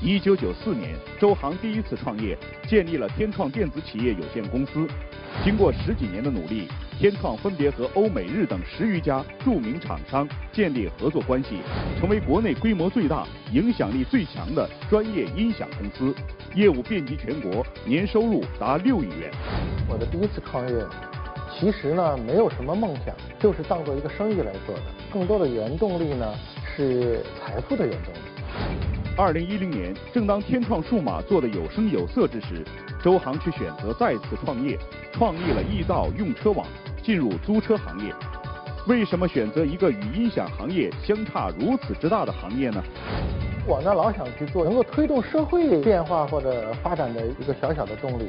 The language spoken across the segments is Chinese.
一九九四年，周航第一次创业，建立了天创电子企业有限公司。经过十几年的努力，天创分别和欧美日等十余家著名厂商建立合作关系，成为国内规模最大、影响力最强的专业音响公司，业务遍及全国，年收入达六亿元。我的第一次创业，其实呢没有什么梦想，就是当做一个生意来做的。更多的原动力呢是财富的原动力。二零一零年，正当天创数码做得有声有色之时，周航却选择再次创业，创立了易道用车网，进入租车行业。为什么选择一个与音响行业相差如此之大的行业呢？我呢老想去做能够推动社会变化或者发展的一个小小的动力。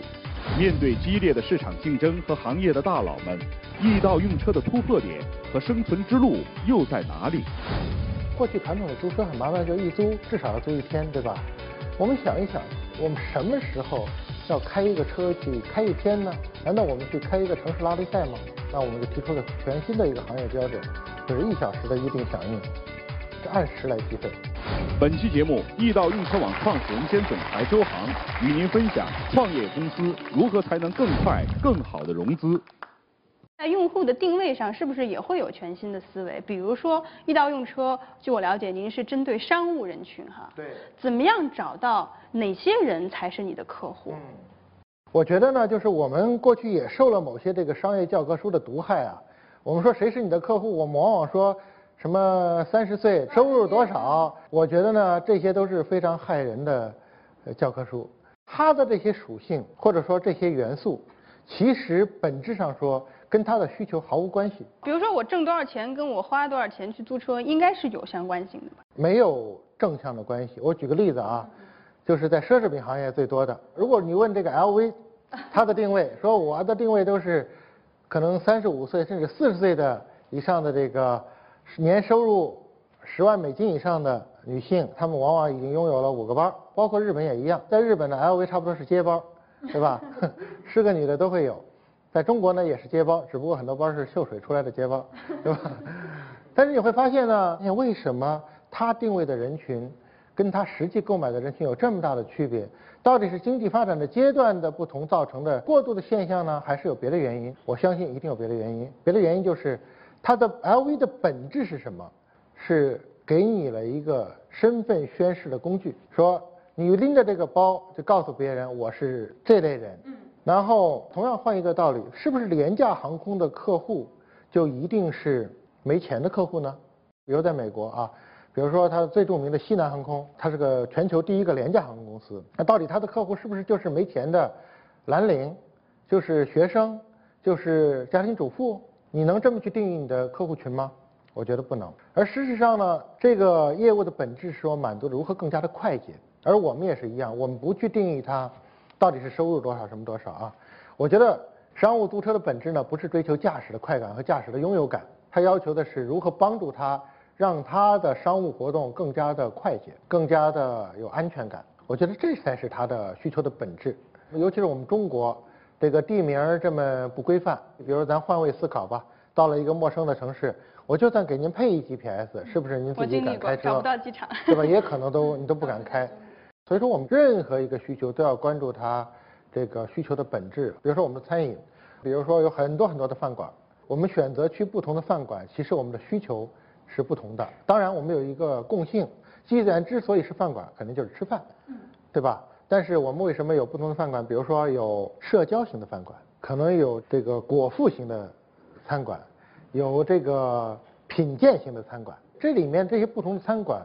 面对激烈的市场竞争和行业的大佬们，易道用车的突破点和生存之路又在哪里？过去传统的租车很麻烦，就一租至少要租一天，对吧？我们想一想，我们什么时候要开一个车去开一天呢？难道我们去开一个城市拉力赛吗？那我们就提出了全新的一个行业标准，就是一小时的预定响应，是按时来计费。本期节目，易道用车网创始人兼总裁周航与您分享创业公司如何才能更快、更好的融资。在用户的定位上，是不是也会有全新的思维？比如说，易到用车，据我了解，您是针对商务人群哈。对。怎么样找到哪些人才是你的客户？嗯，我觉得呢，就是我们过去也受了某些这个商业教科书的毒害啊。我们说谁是你的客户，我们往往说什么三十岁，收入多少？我觉得呢，这些都是非常害人的教科书。它的这些属性或者说这些元素，其实本质上说。跟他的需求毫无关系。比如说，我挣多少钱，跟我花多少钱去租车，应该是有相关性的吧？没有正向的关系。我举个例子啊，就是在奢侈品行业最多的。如果你问这个 LV，它的定位，说我的定位都是可能三十五岁甚至四十岁的以上的这个年收入十万美金以上的女性，她们往往已经拥有了五个包，包括日本也一样。在日本的 LV 差不多是街包，对吧？是个女的都会有。在中国呢也是接包，只不过很多包是秀水出来的接包，对吧？但是你会发现呢，为什么它定位的人群跟它实际购买的人群有这么大的区别？到底是经济发展的阶段的不同造成的过渡的现象呢，还是有别的原因？我相信一定有别的原因。别的原因就是它的 LV 的本质是什么？是给你了一个身份宣示的工具，说你拎着这个包就告诉别人我是这类人。然后，同样换一个道理，是不是廉价航空的客户就一定是没钱的客户呢？比如在美国啊，比如说它最著名的西南航空，它是个全球第一个廉价航空公司。那到底它的客户是不是就是没钱的蓝领，就是学生，就是家庭主妇？你能这么去定义你的客户群吗？我觉得不能。而事实上呢，这个业务的本质是说满足如何更加的快捷，而我们也是一样，我们不去定义它。到底是收入多少，什么多少啊？我觉得商务租车的本质呢，不是追求驾驶的快感和驾驶的拥有感，它要求的是如何帮助他，让他的商务活动更加的快捷，更加的有安全感。我觉得这才是他的需求的本质。尤其是我们中国这个地名这么不规范，比如咱换位思考吧，到了一个陌生的城市，我就算给您配一 GPS，是不是您自己敢开车？找不到机场，对吧？也可能都你都不敢开。所以说，我们任何一个需求都要关注它这个需求的本质。比如说，我们的餐饮，比如说有很多很多的饭馆，我们选择去不同的饭馆，其实我们的需求是不同的。当然，我们有一个共性，既然之所以是饭馆，肯定就是吃饭，对吧？但是我们为什么有不同的饭馆？比如说有社交型的饭馆，可能有这个果腹型的餐馆，有这个品鉴型的餐馆。这里面这些不同的餐馆。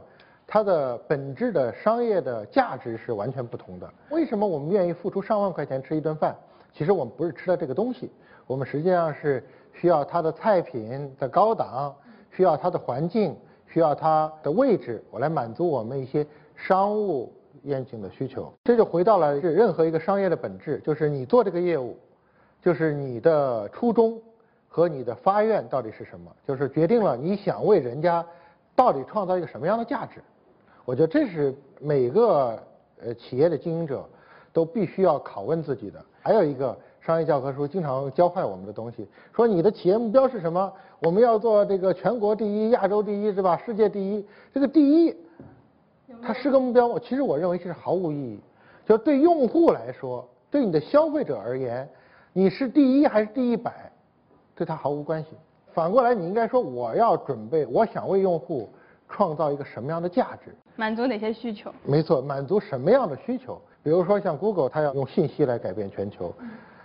它的本质的商业的价值是完全不同的。为什么我们愿意付出上万块钱吃一顿饭？其实我们不是吃的这个东西，我们实际上是需要它的菜品的高档，需要它的环境，需要它的位置，我来满足我们一些商务宴请的需求。这就回到了是任何一个商业的本质，就是你做这个业务，就是你的初衷和你的发愿到底是什么，就是决定了你想为人家到底创造一个什么样的价值。我觉得这是每个呃企业的经营者都必须要拷问自己的。还有一个商业教科书经常教坏我们的东西，说你的企业目标是什么？我们要做这个全国第一、亚洲第一，是吧？世界第一。这个第一，它是个目标吗？其实我认为是毫无意义。就对用户来说，对你的消费者而言，你是第一还是第一百，对他毫无关系。反过来，你应该说我要准备，我想为用户创造一个什么样的价值？满足哪些需求？没错，满足什么样的需求？比如说像 Google，它要用信息来改变全球，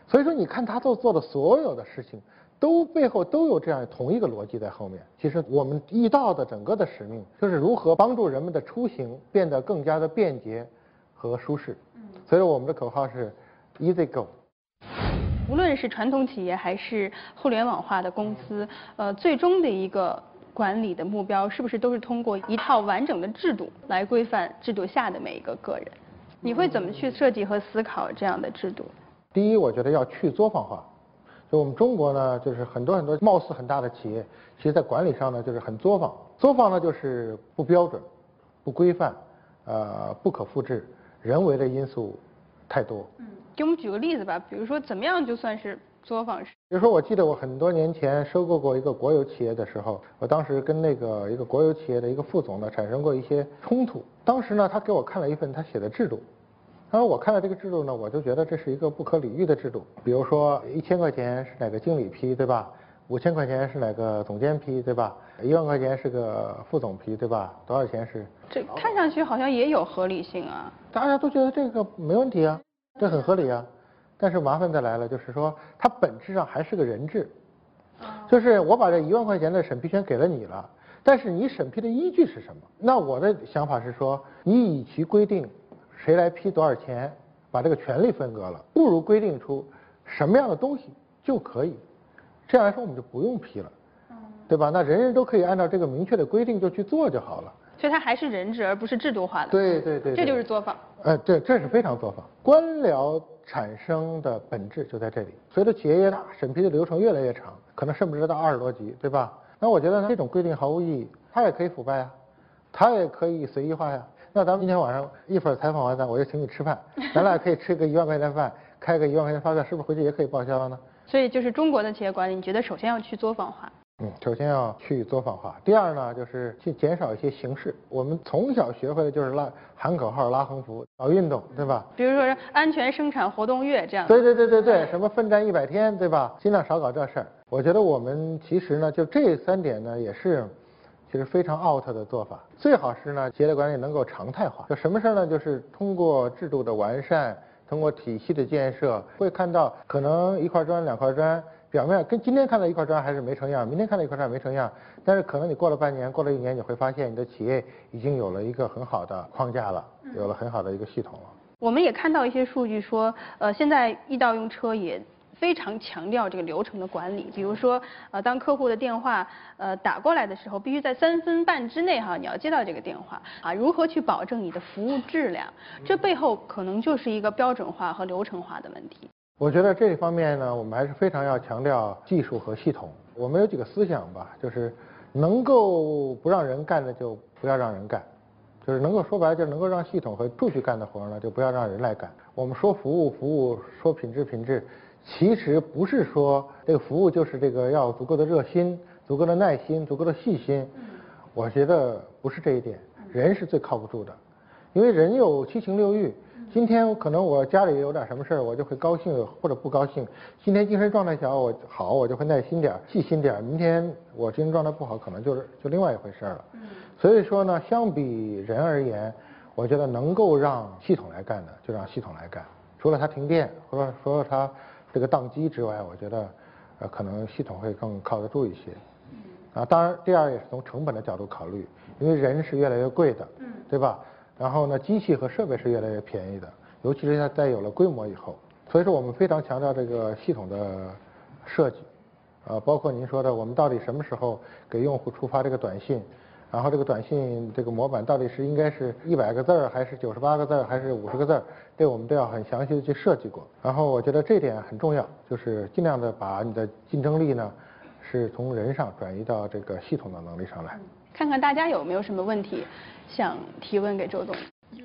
所以说你看它做做的所有的事情，都背后都有这样同一个逻辑在后面。其实我们易道的整个的使命就是如何帮助人们的出行变得更加的便捷和舒适。所以我们的口号是 Easy Go。无论是传统企业还是互联网化的公司，呃，最终的一个管理的目标是不是都是通过一套完整的制度来规范制度下的每一个个人？你会怎么去设计和思考这样的制度？第一，我觉得要去作坊化。就我们中国呢，就是很多很多貌似很大的企业，其实在管理上呢就是很作坊。作坊呢就是不标准、不规范、呃不可复制，人为的因素太多。嗯，给我们举个例子吧，比如说怎么样就算是作坊式？比如说，我记得我很多年前收购过一个国有企业的时候，我当时跟那个一个国有企业的一个副总呢产生过一些冲突。当时呢，他给我看了一份他写的制度，然后我看了这个制度呢，我就觉得这是一个不可理喻的制度。比如说，一千块钱是哪个经理批，对吧？五千块钱是哪个总监批，对吧？一万块钱是个副总批，对吧？多少钱是？这看上去好像也有合理性啊。大家都觉得这个没问题啊，这很合理啊。但是麻烦再来了，就是说它本质上还是个人质，就是我把这一万块钱的审批权给了你了，但是你审批的依据是什么？那我的想法是说，你与其规定谁来批多少钱，把这个权利分割了，不如规定出什么样的东西就可以，这样来说我们就不用批了，对吧？那人人都可以按照这个明确的规定就去做就好了。所以它还是人治，而不是制度化的。对对对，这就是作坊。呃，对，这是非常作坊。官僚产生的本质就在这里。随着企业越大，审批的流程越来越长，可能甚至到二十多级，对吧？那我觉得这种规定毫无意义。它也可以腐败呀，它也可以随意化呀。那咱们今天晚上一会儿采访完咱，我就请你吃饭，咱俩可以吃个一万块钱饭，开个一万块钱发票，是不是回去也可以报销了呢？所以就是中国的企业管理，你觉得首先要去作坊化？嗯，首先要去作坊化。第二呢，就是去减少一些形式。我们从小学会的就是拉喊口号、拉横幅、搞运动，对吧？比如说安全生产活动月这样。对对对对对，什么奋战一百天，对吧？尽量少搞这事儿。我觉得我们其实呢，就这三点呢，也是其实非常 out 的做法。最好是呢，企业的管理能够常态化。就什么事儿呢？就是通过制度的完善，通过体系的建设，会看到可能一块砖两块砖。表面跟今天看到一块砖还是没成样，明天看到一块砖没成样，但是可能你过了半年，过了一年，你会发现你的企业已经有了一个很好的框架了，有了很好的一个系统了。我们也看到一些数据说，呃，现在易到用车也非常强调这个流程的管理，比如说，呃，当客户的电话呃打过来的时候，必须在三分半之内哈，你要接到这个电话啊，如何去保证你的服务质量？这背后可能就是一个标准化和流程化的问题。我觉得这一方面呢，我们还是非常要强调技术和系统。我们有几个思想吧，就是能够不让人干的就不要让人干，就是能够说白了就是能够让系统和数据干的活呢，就不要让人来干。我们说服务服务，说品质品质，其实不是说这个服务就是这个要足够的热心、足够的耐心、足够的细心。我觉得不是这一点，人是最靠不住的，因为人有七情六欲。今天可能我家里有点什么事儿，我就会高兴或者不高兴。今天精神状态小，我好，我就会耐心点、细心点。明天我精神状态不好，可能就是就另外一回事了。所以说呢，相比人而言，我觉得能够让系统来干的，就让系统来干。除了它停电或者说它这个宕机之外，我觉得呃可能系统会更靠得住一些。啊，当然第二也是从成本的角度考虑，因为人是越来越贵的，对吧？然后呢，机器和设备是越来越便宜的，尤其是它在有了规模以后。所以说，我们非常强调这个系统的设计，呃，包括您说的，我们到底什么时候给用户触发这个短信，然后这个短信这个模板到底是应该是一百个字儿，还是九十八个字儿，还是五十个字儿，这我们都要很详细的去设计过。然后我觉得这点很重要，就是尽量的把你的竞争力呢，是从人上转移到这个系统的能力上来。看看大家有没有什么问题想提问给周总。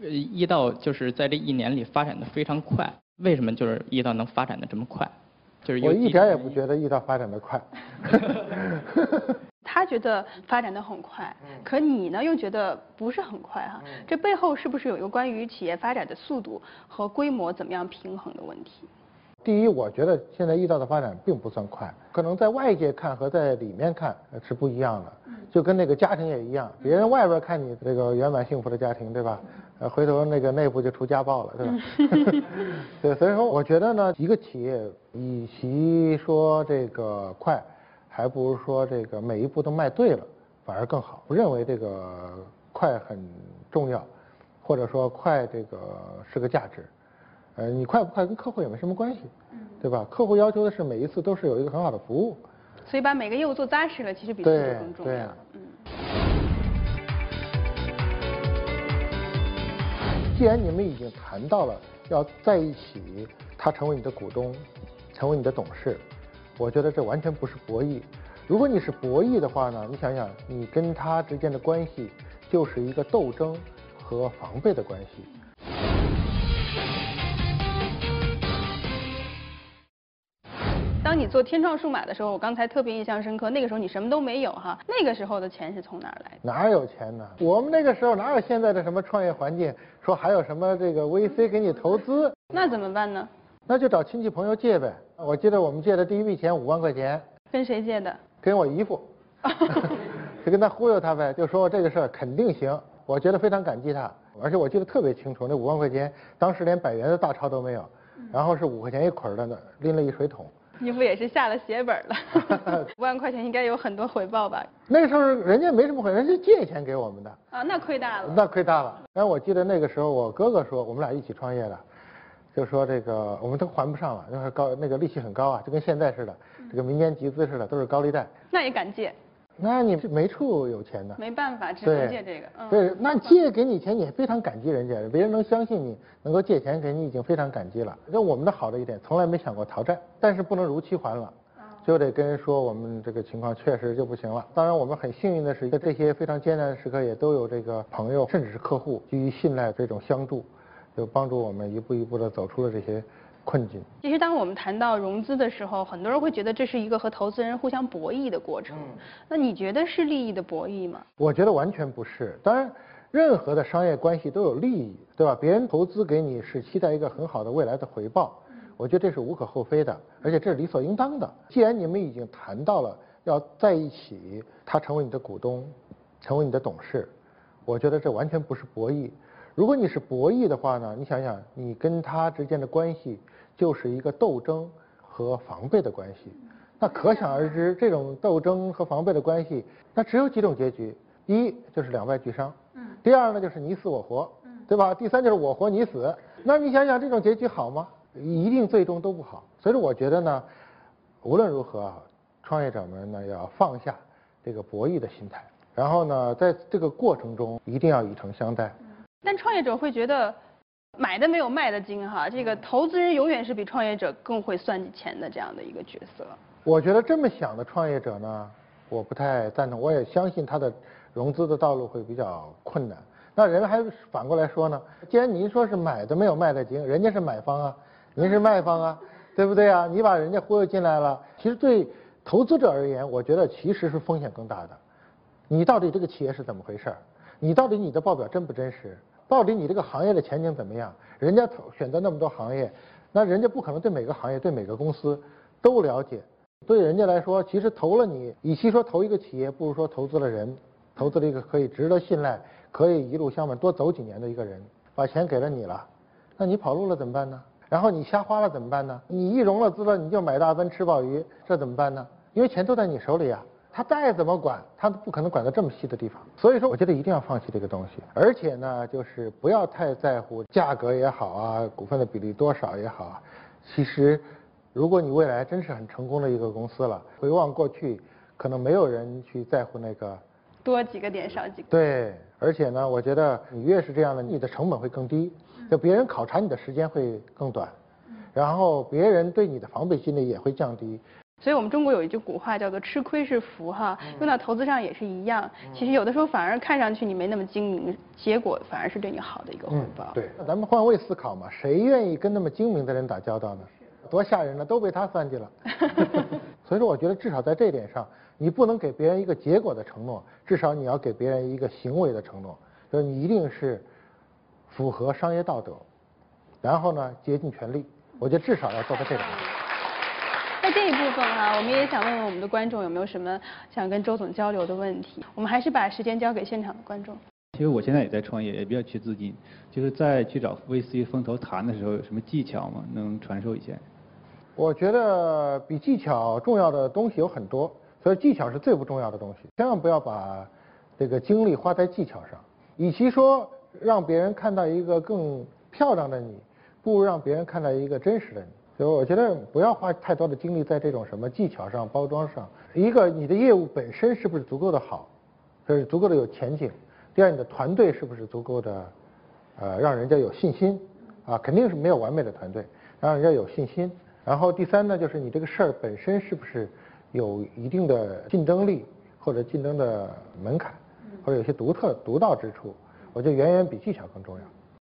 易道就是在这一年里发展的非常快，为什么就是易道能发展的这么快？就是我一点也不觉得易道发展的快。他觉得发展的很快，可你呢又觉得不是很快哈？这背后是不是有一个关于企业发展的速度和规模怎么样平衡的问题？第一，我觉得现在易道的发展并不算快，可能在外界看和在里面看是不一样的。就跟那个家庭也一样，别人外边看你这个圆满幸福的家庭，对吧？呃，回头那个内部就出家暴了，对吧？对，所以说我觉得呢，一个企业与其说这个快。还不如说这个每一步都迈对了，反而更好。不认为这个快很重要，或者说快这个是个价值。呃，你快不快跟客户也没什么关系，对吧？客户要求的是每一次都是有一个很好的服务。所以把每个业务做扎实了，其实比速度更重要。嗯。既然你们已经谈到了要在一起，他成为你的股东，成为你的董事。我觉得这完全不是博弈。如果你是博弈的话呢，你想想，你跟他之间的关系就是一个斗争和防备的关系。当你做天创数码的时候，我刚才特别印象深刻，那个时候你什么都没有哈，那个时候的钱是从哪儿来的？哪有钱呢？我们那个时候哪有现在的什么创业环境？说还有什么这个 VC 给你投资？那怎么办呢？那就找亲戚朋友借呗。我记得我们借的第一笔钱五万块钱。跟谁借的？跟我姨父。就跟他忽悠他呗，就说这个事儿肯定行。我觉得非常感激他，而且我记得特别清楚，那五万块钱当时连百元的大钞都没有，然后是五块钱一捆的呢，拎了一水桶。姨父也是下了血本了。五万块钱应该有很多回报吧？那时候人家没什么回，人家借钱给我们的。啊，那亏大了。那亏大了。然后我记得那个时候我哥哥说，我们俩一起创业的。就说这个我们都还不上了，就是高那个利息很高啊，就跟现在似的，这个民间集资似的，都是高利贷。那也敢借？那你是没处有钱的。没办法，只能借这个。对，那借给你钱，你也非常感激人家，别人能相信你，能够借钱给你，已经非常感激了。那我们的好的一点，从来没想过逃债，但是不能如期还了，就得跟人说我们这个情况确实就不行了。当然，我们很幸运的是，在这些非常艰难的时刻，也都有这个朋友，甚至是客户，基于信赖这种相助。就帮助我们一步一步的走出了这些困境。其实，当我们谈到融资的时候，很多人会觉得这是一个和投资人互相博弈的过程。那你觉得是利益的博弈吗？我觉得完全不是。当然，任何的商业关系都有利益，对吧？别人投资给你是期待一个很好的未来的回报，我觉得这是无可厚非的，而且这是理所应当的。既然你们已经谈到了要在一起，他成为你的股东，成为你的董事，我觉得这完全不是博弈。如果你是博弈的话呢？你想想，你跟他之间的关系就是一个斗争和防备的关系。那可想而知，这种斗争和防备的关系，那只有几种结局：一就是两败俱伤；嗯，第二呢就是你死我活，嗯，对吧？第三就是我活你死。那你想想，这种结局好吗？一定最终都不好。所以说，我觉得呢，无论如何，创业者们呢要放下这个博弈的心态，然后呢，在这个过程中一定要以诚相待。但创业者会觉得，买的没有卖的精哈，这个投资人永远是比创业者更会算计钱的这样的一个角色。我觉得这么想的创业者呢，我不太赞同。我也相信他的融资的道路会比较困难。那人还反过来说呢，既然您说是买的没有卖的精，人家是买方啊，您是卖方啊，对不对啊？你把人家忽悠进来了，其实对投资者而言，我觉得其实是风险更大的。你到底这个企业是怎么回事？你到底你的报表真不真实？到底你这个行业的前景怎么样？人家投选择那么多行业，那人家不可能对每个行业、对每个公司都了解。对人家来说，其实投了你，与其说投一个企业，不如说投资了人，投资了一个可以值得信赖、可以一路向外多走几年的一个人。把钱给了你了，那你跑路了怎么办呢？然后你瞎花了怎么办呢？你一融了资了，你就买大奔吃鲍鱼，这怎么办呢？因为钱都在你手里啊。他再怎么管，他都不可能管到这么细的地方。所以说，我觉得一定要放弃这个东西。而且呢，就是不要太在乎价格也好啊，股份的比例多少也好。其实，如果你未来真是很成功的一个公司了，回望过去，可能没有人去在乎那个多几个点少几个。对，而且呢，我觉得你越是这样的，你的成本会更低，就别人考察你的时间会更短，然后别人对你的防备心理也会降低。所以我们中国有一句古话叫做“吃亏是福”哈，用到投资上也是一样。其实有的时候反而看上去你没那么精明，结果反而是对你好的一个回报。对，那咱们换位思考嘛，谁愿意跟那么精明的人打交道呢？多吓人呢，都被他算计了。所以说，我觉得至少在这点上，你不能给别人一个结果的承诺，至少你要给别人一个行为的承诺，就是你一定是符合商业道德，然后呢竭尽全力。我觉得至少要做到这点。在这一部分哈，我们也想问问我们的观众有没有什么想跟周总交流的问题。我们还是把时间交给现场的观众。其实我现在也在创业，也比较缺资金，就是在去找 VC 风投谈的时候，有什么技巧吗？能传授一下？我觉得比技巧重要的东西有很多，所以技巧是最不重要的东西。千万不要把这个精力花在技巧上，与其说让别人看到一个更漂亮的你，不如让别人看到一个真实的你。所以我觉得不要花太多的精力在这种什么技巧上、包装上。一个，你的业务本身是不是足够的好，就是足够的有前景；第二，你的团队是不是足够的，呃，让人家有信心。啊，肯定是没有完美的团队，让人家有信心。然后第三呢，就是你这个事儿本身是不是有一定的竞争力或者竞争的门槛，或者有些独特独到之处，我觉得远远比技巧更重要。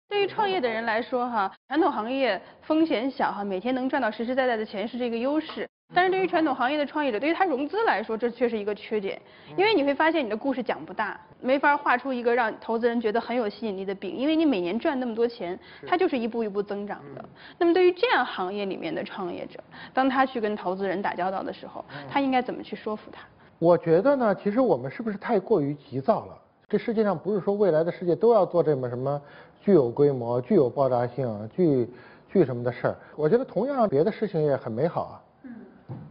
对于创业的人来说，哈，传统行业风险小，哈，每天能赚到实实在在的钱是这个优势。但是对于传统行业的创业者，对于他融资来说，这却是一个缺点。因为你会发现你的故事讲不大，没法画出一个让投资人觉得很有吸引力的饼。因为你每年赚那么多钱，它就是一步一步增长的。那么对于这样行业里面的创业者，当他去跟投资人打交道的时候，他应该怎么去说服他？我觉得呢，其实我们是不是太过于急躁了？这世界上不是说未来的世界都要做这么什么具有规模、具有爆炸性、具具什么的事儿。我觉得同样别的事情也很美好啊。嗯。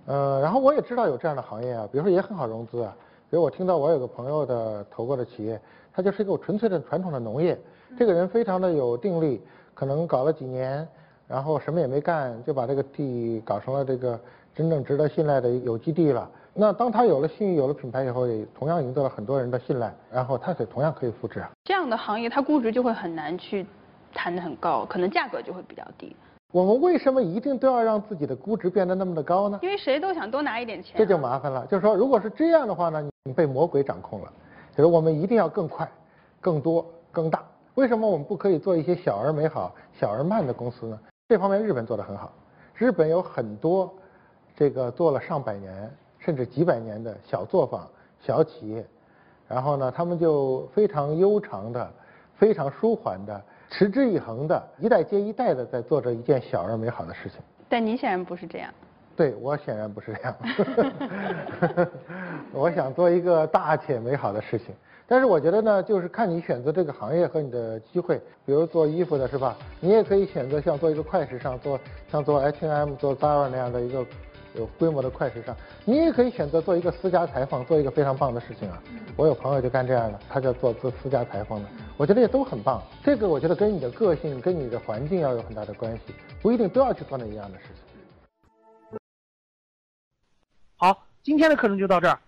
呃，然后我也知道有这样的行业啊，比如说也很好融资啊。比如我听到我有个朋友的投过的企业，他就是一个纯粹的传统的农业。这个人非常的有定力，可能搞了几年，然后什么也没干，就把这个地搞成了这个真正值得信赖的有机地了。那当它有了信誉、有了品牌以后，也同样赢得了很多人的信赖，然后它也同样可以复制啊。这样的行业，它估值就会很难去谈得很高，可能价格就会比较低。我们为什么一定都要让自己的估值变得那么的高呢？因为谁都想多拿一点钱。这就麻烦了，就是说，如果是这样的话呢，你被魔鬼掌控了。就是我们一定要更快、更多、更大。为什么我们不可以做一些小而美好、小而慢的公司呢？这方面日本做得很好，日本有很多这个做了上百年。甚至几百年的小作坊、小企业，然后呢，他们就非常悠长的、非常舒缓的、持之以恒的，一代接一代的在做着一件小而美好的事情。但你显然不是这样。对我显然不是这样。我想做一个大且美好的事情，但是我觉得呢，就是看你选择这个行业和你的机会。比如做衣服的是吧？你也可以选择像做一个快时尚，做像做 H&M、做 Zara 那样的一个。有规模的快时尚，你也可以选择做一个私家裁缝，做一个非常棒的事情啊！我有朋友就干这样的，他就做做私家裁缝的，我觉得也都很棒。这个我觉得跟你的个性、跟你的环境要有很大的关系，不一定都要去做那一样的事情。好，今天的课程就到这儿。